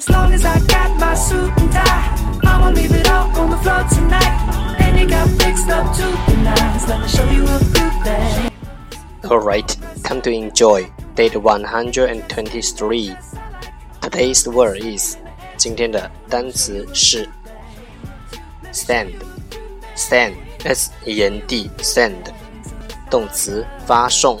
As long as I got my suit and tie, I'ma leave it all on the floor tonight. And got fixed up to the nines. Let me show you a good thing. Alright, time to enjoy. Date 123. Today's word is 今天的单词是 send send s e n d send 动词发送。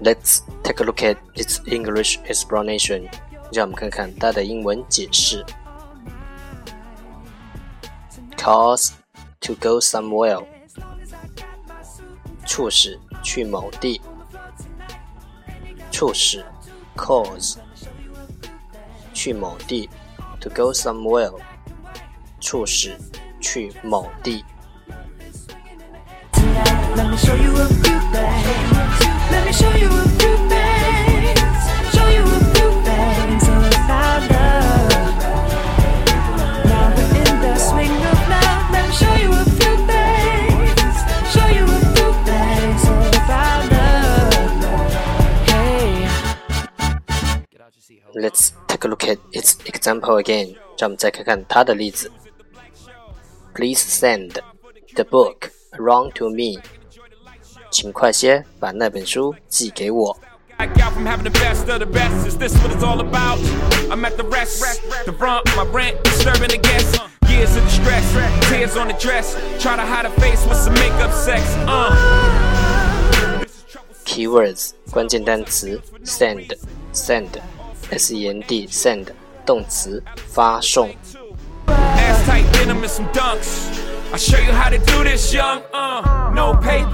Let's take a look at its English explanation. 让我们看看它的英文解释。Cause to go somewhere，促使去某地。促使，cause，去某地，to go somewhere，促使去某地。 Let me show a look at its example again. you a few things. Show you a few things about love. Now we're in the swing of love. Let me show you a few things. Show you a few things about love. Hey. Let's take a look at its example again. 让我们再看看它的例子。Please send the book around to me. 请快些把那本书寄给我。Keywords 关键单词 send send s e n d send 动词发送。I'll show you how to do this, young. Uh, no papers,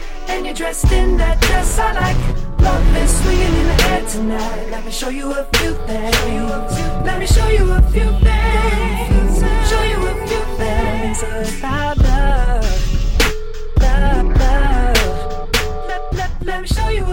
And you're dressed in that dress I like. Love is swinging in the air tonight. Let me show you a few things. Let me show you a few things. Show you a few things about love. Love, love. Let, let, let me show you